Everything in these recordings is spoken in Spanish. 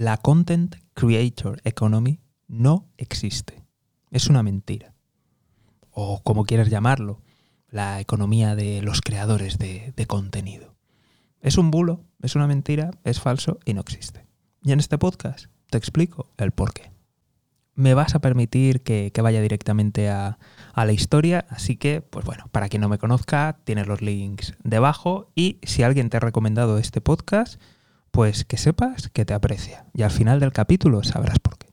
la Content Creator Economy no existe. Es una mentira. O como quieras llamarlo, la economía de los creadores de, contenido. Es un bulo, es una mentira, es falso y no existe. Y en este podcast te explico el por qué. Me vas a permitir que, vaya directamente a, a, la historia, así que, pues bueno, para quien no me conozca, tienes los links debajo y si alguien te ha recomendado este podcast, pues que sepas que te aprecia. Y al final del capítulo sabrás por qué.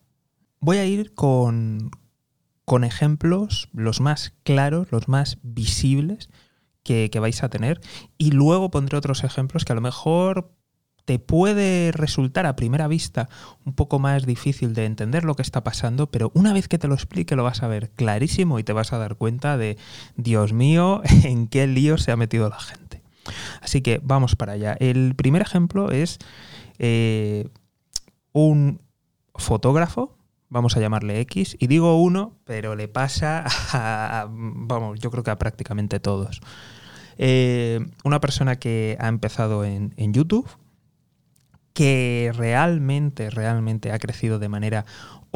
Voy a ir con, con ejemplos los más claros, los más visibles que, vais a tener. Y luego pondré otros ejemplos que a lo mejor te puede resultar a primera vista un poco más difícil de entender lo que está pasando, pero una vez que te lo explique lo vas a ver clarísimo y te vas a dar cuenta de, Dios mío, en qué lío se ha metido la gente. Así que vamos para allá. El primer ejemplo es eh, un fotógrafo vamos a llamarle X, y digo uno, pero le pasa a, vamos, yo creo que a prácticamente todos. Eh, una persona que ha empezado en, en YouTube, que realmente, realmente ha crecido de manera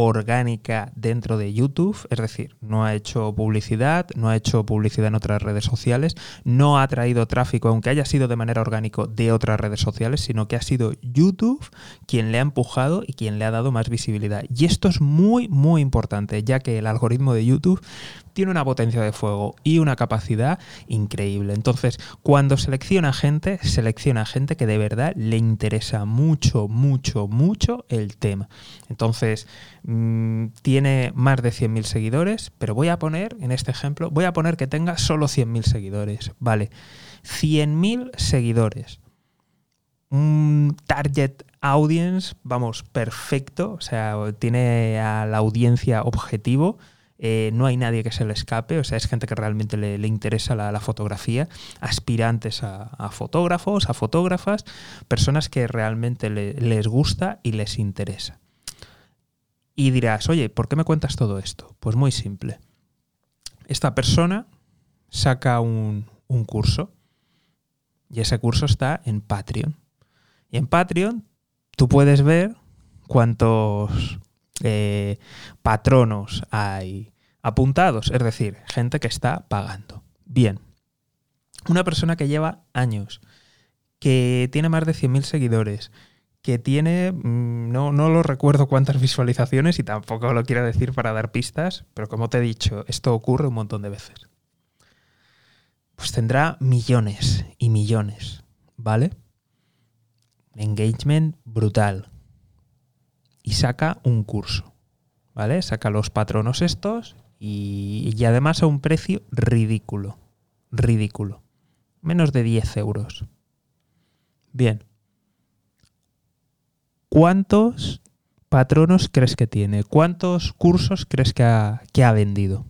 orgánica dentro de YouTube, es decir, no ha hecho publicidad, no ha hecho publicidad en otras redes sociales, no ha traído tráfico, aunque haya sido de manera orgánica de otras redes sociales, sino que ha sido YouTube quien le ha empujado y quien le ha dado más visibilidad. Y esto es muy, muy importante, ya que el algoritmo de YouTube tiene una potencia de fuego y una capacidad increíble. Entonces, cuando selecciona gente, selecciona gente que de verdad le interesa mucho, mucho, mucho el tema. Entonces, mm, tiene más de 100.000 seguidores, pero voy a poner, en este ejemplo, voy a poner que tenga solo 100.000 seguidores. Vale, 100.000 seguidores. Un target audience, vamos, perfecto, o sea, tiene a la audiencia objetivo eh, no hay nadie que se le escape, o sea, es gente que realmente le, interesa la, fotografía, aspirantes a, fotógrafos, a fotógrafas, personas que realmente les gusta y les interesa. Y dirás, oye, ¿por qué me cuentas todo esto? Pues muy simple. Esta persona saca un, curso y ese curso está en Patreon. Y en Patreon tú puedes ver cuántos eh, patronos hay apuntados, es decir, gente que está pagando. Bien, una persona que lleva años, que tiene más de 100.000 seguidores, que tiene, mm, no, no lo recuerdo cuántas visualizaciones y tampoco lo quiero decir para dar pistas, pero como te he dicho, esto ocurre un montón de veces. Pues tendrá millones y millones, ¿vale? Engagement brutal. Y saca un curso, ¿vale? Saca los patronos estos y, además a un precio ridículo. Ridículo. Menos de 10 euros. Bien. ¿Cuántos patronos crees que tiene? ¿Cuántos cursos crees que ha, vendido?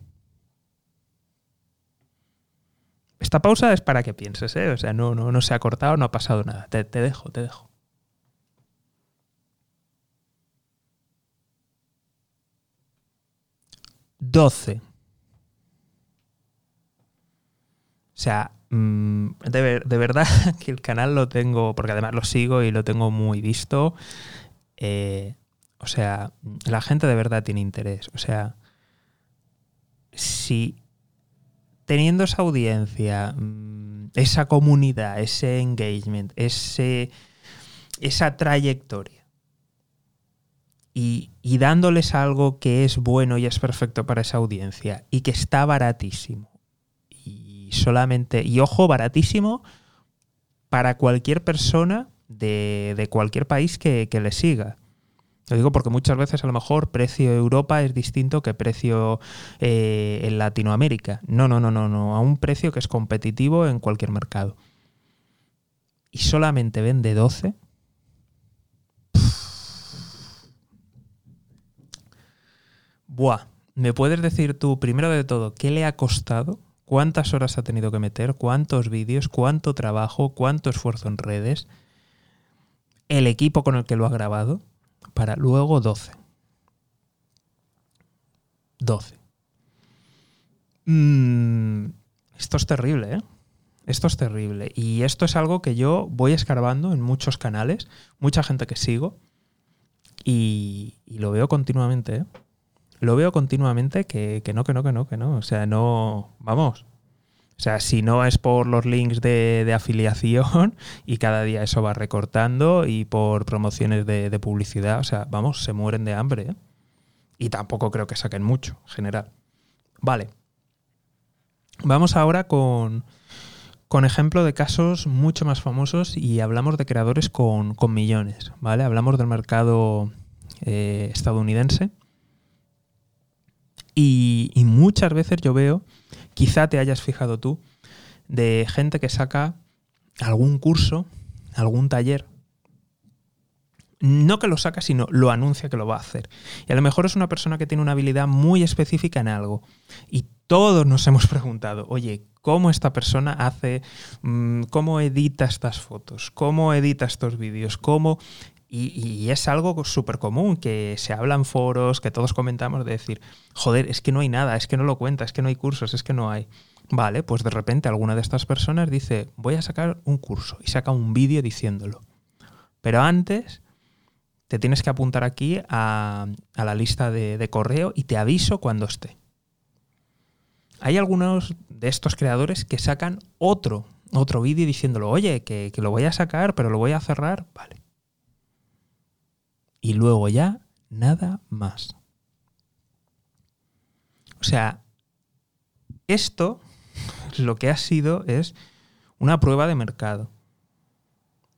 Esta pausa es para que pienses, ¿eh? O sea, no, no, no se ha cortado, no ha pasado nada. te dejo, te dejo. 12. O sea, mm, de, verdad que el canal lo tengo, porque además lo sigo y lo tengo muy visto. Eh, o sea, la gente de verdad tiene interés. O sea, si teniendo esa audiencia, mm, esa comunidad, ese engagement, ese, esa trayectoria, y, dándoles algo que es bueno y es perfecto para esa audiencia y que está baratísimo. Solamente, y ojo, baratísimo para cualquier persona de, cualquier país que, le siga. Lo digo porque muchas veces a lo mejor precio Europa es distinto que precio eh, en Latinoamérica. No, no, no, no, no. A un precio que es competitivo en cualquier mercado. Y solamente vende 12 Buah, ¿me puedes decir tú, primero de todo, qué le ha costado? ¿Cuántas horas ha tenido que meter? ¿Cuántos vídeos? ¿Cuánto trabajo? ¿Cuánto esfuerzo en redes? ¿El equipo con el que lo ha grabado? Para luego 12. 12. Mm, esto es terrible, ¿eh? Esto es terrible. Y esto es algo que yo voy escarbando en muchos canales, mucha gente que sigo Y, lo veo continuamente, ¿eh? Lo veo continuamente que, que no, que no, que no, que no. O sea, no. Vamos. O sea, si no es por los links de, afiliación y cada día eso va recortando y por promociones de, publicidad, o sea, vamos, se mueren de hambre. ¿eh? Y tampoco creo que saquen mucho, en general. Vale. Vamos ahora con, con ejemplo de casos mucho más famosos y hablamos de creadores con, millones, ¿vale? Hablamos del mercado eh, estadounidense. Y, muchas veces yo veo, quizá te hayas fijado tú, de gente que saca algún curso, algún taller no que lo saca, sino lo anuncia que lo va a hacer. Y a lo mejor es una persona que tiene una habilidad muy específica en algo. Y todos nos hemos preguntado, oye, ¿cómo esta persona hace, mm, cómo edita estas fotos? ¿Cómo edita estos vídeos? ¿Cómo... Y, es algo súper común, que se habla en foros, que todos comentamos de decir, joder, es que no hay nada, es que no lo cuenta, es que no hay cursos, es que no hay. Vale, pues de repente alguna de estas personas dice, voy a sacar un curso y saca un vídeo diciéndolo. Pero antes te tienes que apuntar aquí a, la lista de, correo y te aviso cuando esté. Hay algunos de estos creadores que sacan otro, otro vídeo diciéndolo, oye, que lo voy a sacar, pero lo voy a cerrar. Vale. Y luego ya, nada más. O sea, esto lo que ha sido es una prueba de mercado.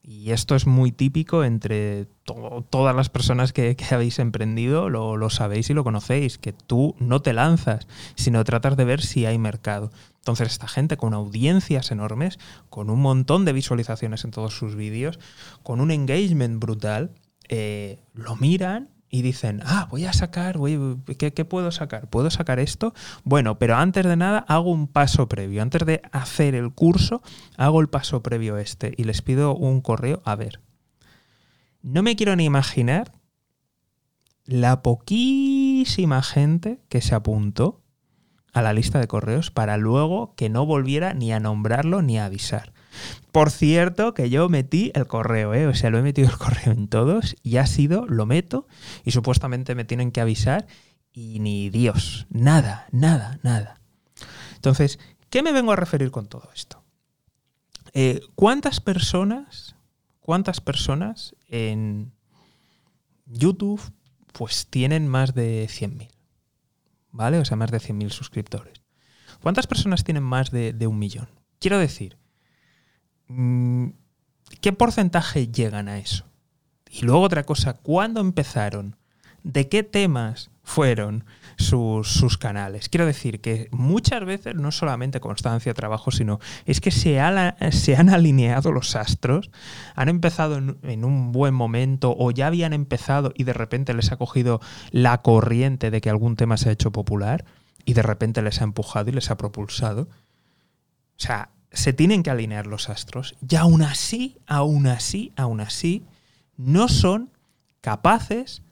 Y esto es muy típico entre todas las personas que, habéis emprendido, lo, sabéis y lo conocéis, que tú no te lanzas, sino tratas de ver si hay mercado. Entonces esta gente con audiencias enormes, con un montón de visualizaciones en todos sus vídeos, con un engagement brutal, eh, lo miran y dicen, ah, voy a sacar, voy, ¿qué, puedo sacar? ¿Puedo sacar esto? Bueno, pero antes de nada hago un paso previo. Antes de hacer el curso, hago el paso previo este y les pido un correo. A ver, no me quiero ni imaginar la poquísima gente que se apuntó a la lista de correos para luego que no volviera ni a nombrarlo ni a avisar. Por cierto, que yo metí el correo, ¿eh? o sea, lo he metido el correo en todos y ha sido, lo meto y supuestamente me tienen que avisar y ni Dios, nada, nada, nada. Entonces, ¿qué me vengo a referir con todo esto? Eh, ¿Cuántas personas, cuántas personas en YouTube pues tienen más de 100.000? ¿Vale? O sea, más de 100.000 suscriptores. ¿Cuántas personas tienen más de, un millón? Quiero decir, ¿qué porcentaje llegan a eso? Y luego otra cosa, ¿cuándo empezaron? ¿De qué temas fueron sus, canales? Quiero decir que muchas veces no solamente constancia, trabajo, sino es que se, se han alineado los astros, han empezado en, en, un buen momento o ya habían empezado y de repente les ha cogido la corriente de que algún tema se ha hecho popular y de repente les ha empujado y les ha propulsado. O sea, se tienen que alinear los astros y aún así, aún así, aún así, no son capaces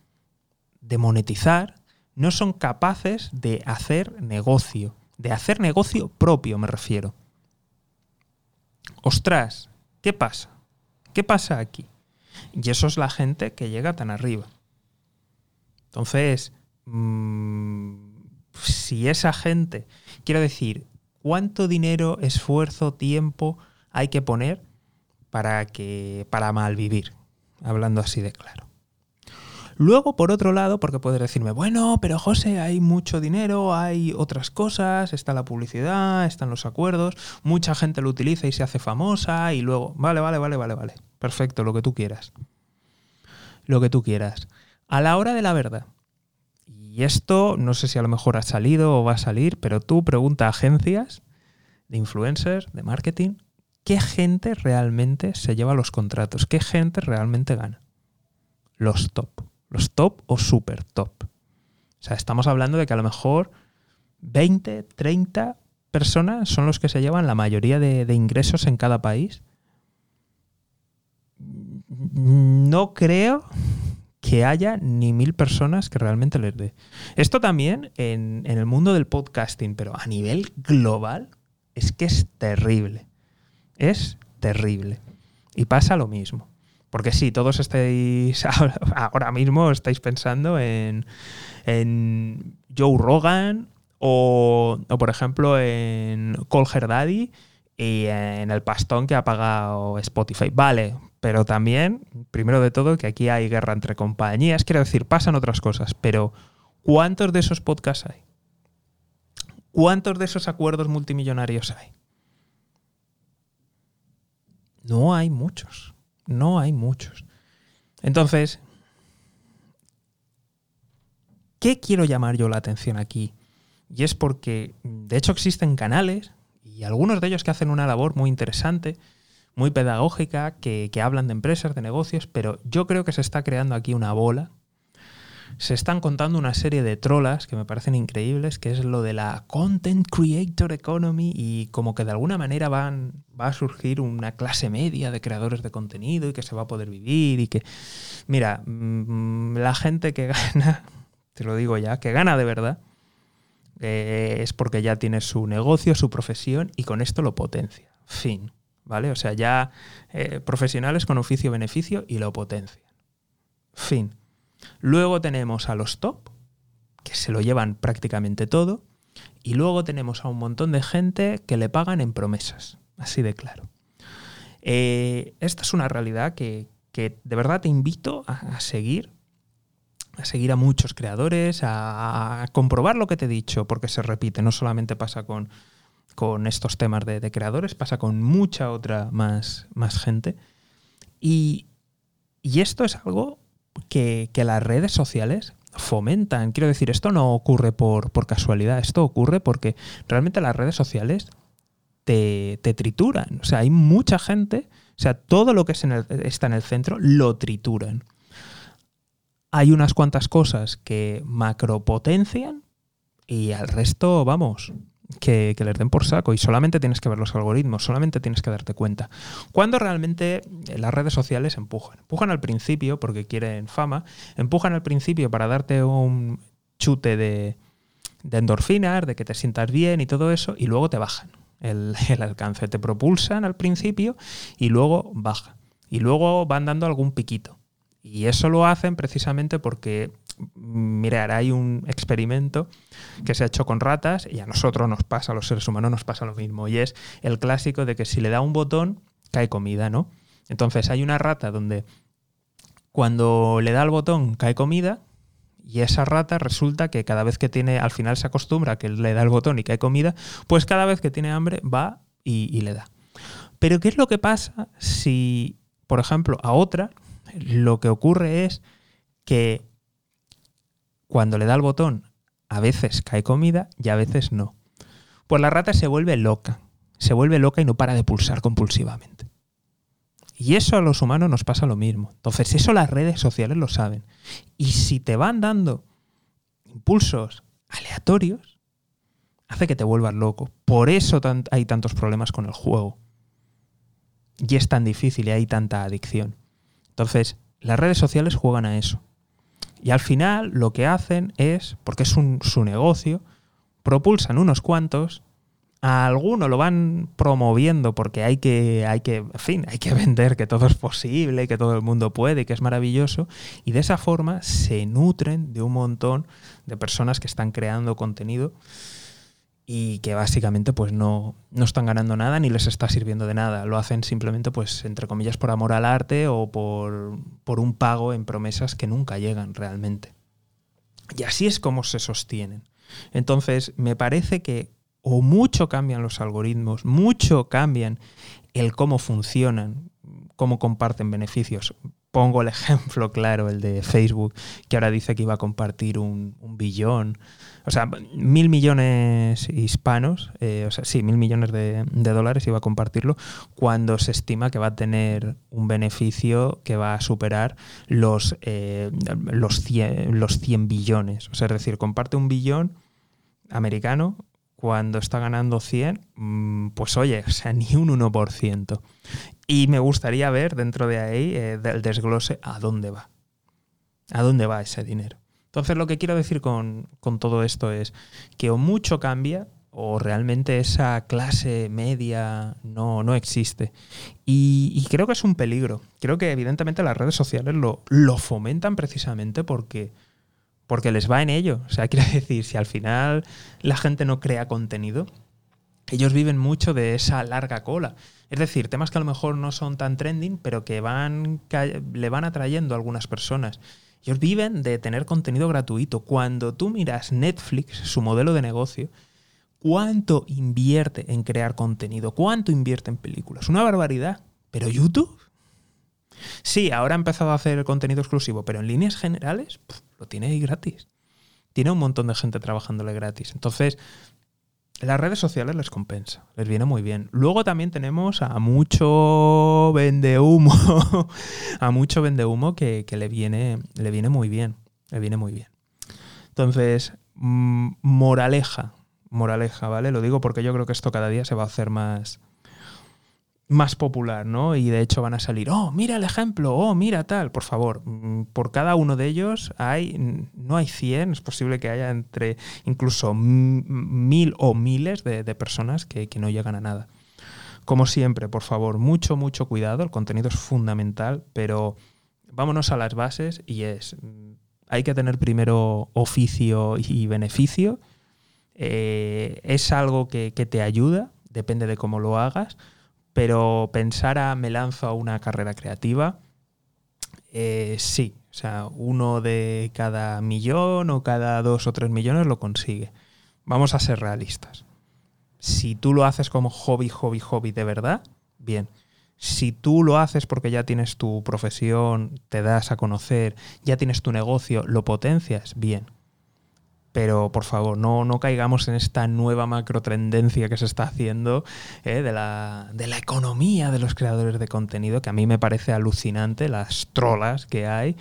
de monetizar, no son capaces de hacer negocio, de hacer negocio propio me refiero. Ostras, ¿qué pasa? ¿Qué pasa aquí? Y eso es la gente que llega tan arriba. Entonces, mm, si esa gente, quiero decir, cuánto dinero, esfuerzo, tiempo hay que poner para que para malvivir, hablando así de claro. Luego, por otro lado, porque puedes decirme, bueno, pero José, hay mucho dinero, hay otras cosas, está la publicidad, están los acuerdos, mucha gente lo utiliza y se hace famosa y luego, vale, vale, vale, vale, vale, perfecto, lo que tú quieras. Lo que tú quieras. A la hora de la verdad, y esto no sé si a lo mejor ha salido o va a salir, pero tú pregunta a agencias de influencers, de marketing, ¿qué gente realmente se lleva los contratos? ¿Qué gente realmente gana? Los top. Los top o super top. O sea, estamos hablando de que a lo mejor 20, 30 personas son los que se llevan la mayoría de, de ingresos en cada país. No creo que haya ni mil personas que realmente les dé. Esto también en, el mundo del podcasting, pero a nivel global, es que es terrible. Es terrible. Y pasa lo mismo. Porque sí, todos estáis ahora mismo estáis pensando en, en Joe Rogan o, o, por ejemplo en Colger Daddy y en el pastón que ha pagado Spotify. Vale, pero también, primero de todo, que aquí hay guerra entre compañías. Quiero decir, pasan otras cosas, pero ¿cuántos de esos podcasts hay? ¿Cuántos de esos acuerdos multimillonarios hay? No hay muchos. No hay muchos. Entonces, ¿qué quiero llamar yo la atención aquí? Y es porque, de hecho, existen canales, y algunos de ellos que hacen una labor muy interesante, muy pedagógica, que, que hablan de empresas, de negocios, pero yo creo que se está creando aquí una bola se están contando una serie de trolas que me parecen increíbles, que es lo de la Content Creator Economy y como que de alguna manera van, va a surgir una clase media de creadores de contenido y que se va a poder vivir y que, mira, mm, la gente que gana, te lo digo ya, que gana de verdad, eh, es porque ya tiene su negocio, su profesión y con esto lo potencia. Fin. ¿Vale? O sea, ya eh, profesionales con oficio-beneficio y lo potencian. Fin. Luego tenemos a los top, que se lo llevan prácticamente todo. Y luego tenemos a un montón de gente que le pagan en promesas, así de claro. Eh, esta es una realidad que, de verdad te invito a, seguir, a seguir a muchos creadores, a, comprobar lo que te he dicho, porque se repite, no solamente pasa con, con estos temas de, creadores, pasa con mucha otra más, más gente. Y, y esto es algo que, las redes sociales fomentan. Quiero decir, esto no ocurre por, casualidad, esto ocurre porque realmente las redes sociales te, trituran. O sea, hay mucha gente, o sea, todo lo que está en el centro lo trituran. Hay unas cuantas cosas que macropotencian y al resto, vamos, que, les den por saco y solamente tienes que ver los algoritmos, solamente tienes que darte cuenta. Cuando realmente las redes sociales empujan. Empujan al principio porque quieren fama, empujan al principio para darte un chute de, endorfinas, de que te sientas bien y todo eso, y luego te bajan el, el alcance. Te propulsan al principio y luego baja. Y luego van dando algún piquito. Y eso lo hacen precisamente porque mirar, hay un experimento que se ha hecho con ratas y a nosotros nos pasa, a los seres humanos nos pasa lo mismo. Y es el clásico de que si le da un botón, cae comida, ¿no? Entonces hay una rata donde cuando le da el botón cae comida y esa rata resulta que cada vez que tiene, al final se acostumbra que le da el botón y cae comida, pues cada vez que tiene hambre va y le da. Pero ¿qué es lo que pasa si, por ejemplo, a otra lo que ocurre es que cuando le da el botón, a veces cae comida y a veces no. Pues la rata se vuelve loca, se vuelve loca y no para de pulsar compulsivamente. Y eso a los humanos nos pasa lo mismo. Entonces, eso las redes sociales lo saben. Y si te van dando impulsos aleatorios, hace que te vuelvas loco. Por eso hay tantos problemas con el juego. Y es tan difícil y hay tanta adicción. Entonces, las redes sociales juegan a eso. Y al final lo que hacen es, porque es su negocio, propulsan unos cuantos, a alguno lo van promoviendo porque hay que, hay que, fin, hay que vender que todo es posible, que todo el mundo puede, que es maravilloso, y de esa forma se nutren de un montón de personas que están creando contenido y que básicamente pues no, no, están ganando nada ni les está sirviendo de nada. Lo hacen simplemente pues entre comillas por amor al arte o por, por un pago en promesas que nunca llegan realmente. Y así es como se sostienen. Entonces me parece que o mucho cambian los algoritmos, mucho cambian el cómo funcionan, cómo comparten beneficios. Pongo el ejemplo claro, el de Facebook, que ahora dice que iba a compartir un, billón o sea, mil millones hispanos, eh, o sea, sí, mil millones de, dólares iba a compartirlo, cuando se estima que va a tener un beneficio que va a superar los, eh, los, 100, los 100 billones. O sea, es decir, comparte un billón americano cuando está ganando 100, mm, pues oye, o sea, ni un 1%. Y me gustaría ver dentro de ahí eh, del desglose a dónde va. ¿A dónde va ese dinero? Entonces lo que quiero decir con, todo esto es que o mucho cambia o realmente esa clase media no, no existe. Y, creo que es un peligro. Creo que evidentemente las redes sociales lo, lo fomentan precisamente porque, porque les va en ello. O sea, quiere decir, si al final la gente no crea contenido, ellos viven mucho de esa larga cola. Es decir, temas que a lo mejor no son tan trending, pero que van, le van atrayendo a algunas personas. Ellos viven de tener contenido gratuito. Cuando tú miras Netflix, su modelo de negocio, ¿Cuánto invierte en crear contenido? ¿Cuánto invierte en películas? Una barbaridad. Pero YouTube. Sí, ahora ha empezado a hacer contenido exclusivo, pero en líneas generales lo tiene ahí gratis. Tiene un montón de gente trabajándole gratis. Entonces, las redes sociales les compensa, les viene muy bien. Luego también tenemos a mucho vende humo, a mucho vende humo que, le, viene, le viene muy bien, le viene muy bien. Entonces, mm, moraleja, moraleja, ¿vale? Lo digo porque yo creo que esto cada día se va a hacer más, más popular, ¿no? Y de hecho van a salir, oh, mira el ejemplo, oh, mira tal. Por favor, mm, por cada uno de ellos hay, no hay 100, es posible que haya entre incluso mil o miles de, personas que, no llegan a nada. Como siempre, por favor, mucho, mucho cuidado, el contenido es fundamental, pero vámonos a las bases y es, mm, hay que tener primero oficio y beneficio eh, es algo que, te ayuda, depende de cómo lo hagas, pero pensar a me lanzo a una carrera creativa, eh, sí, o sea, uno de cada millón o cada dos o tres millones lo consigue. Vamos a ser realistas. Si tú lo haces como hobby, hobby, hobby de verdad, bien. Si tú lo haces porque ya tienes tu profesión, te das a conocer, ya tienes tu negocio, lo potencias, bien pero por favor, no, no caigamos en esta nueva macro tendencia que se está haciendo eh, de, la, economía de los creadores de contenido, que a mí me parece alucinante, las trolas que hay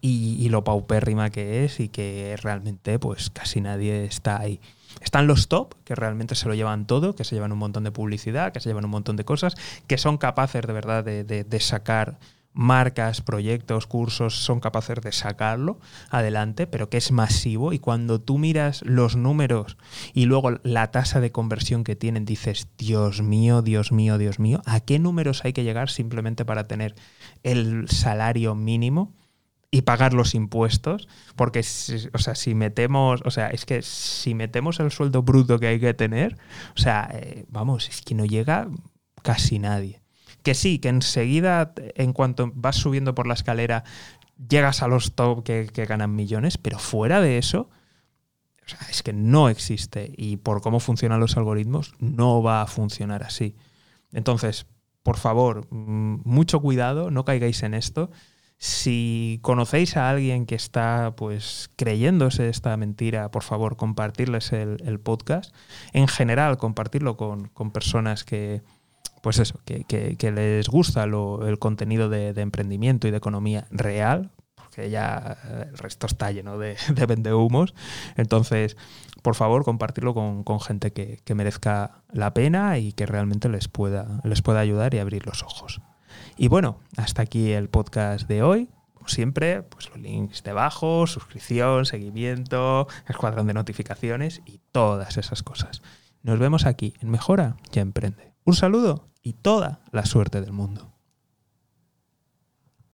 y, lo paupérrima que es y que realmente pues casi nadie está ahí. Están los top, que realmente se lo llevan todo, que se llevan un montón de publicidad, que se llevan un montón de cosas, que son capaces de verdad de, de sacar marcas, proyectos, cursos son capaces de sacarlo adelante, pero que es masivo y cuando tú miras los números y luego la tasa de conversión que tienen, dices, Dios mío, Dios mío, Dios mío, ¿a qué números hay que llegar simplemente para tener el salario mínimo? y pagar los impuestos, porque o sea, si metemos, o sea, es que si metemos el sueldo bruto que hay que tener, o sea, eh, vamos, es que no llega casi nadie que sí, que enseguida, en cuanto vas subiendo por la escalera, llegas a los top que, ganan millones, pero fuera de eso, es que no existe. Y por cómo funcionan los algoritmos, no va a funcionar así. Entonces, por favor, mm, mucho cuidado, no caigáis en esto. Si conocéis a alguien que está pues creyéndose esta mentira, por favor, compartirles el, podcast. En general, compartirlo con personas que, pues eso, que, les gusta el contenido de, emprendimiento y de economía real, porque ya eh, el resto está lleno de, de vendehumos. Entonces, por favor, compartirlo con, gente que, merezca la pena y que realmente les pueda, les pueda ayudar y abrir los ojos. Y bueno, hasta aquí el podcast de hoy. Como siempre, pues los links debajo, suscripción, seguimiento, escuadrón de notificaciones y todas esas cosas. Nos vemos aquí en Mejora y Emprende. Un saludo y toda la suerte del mundo.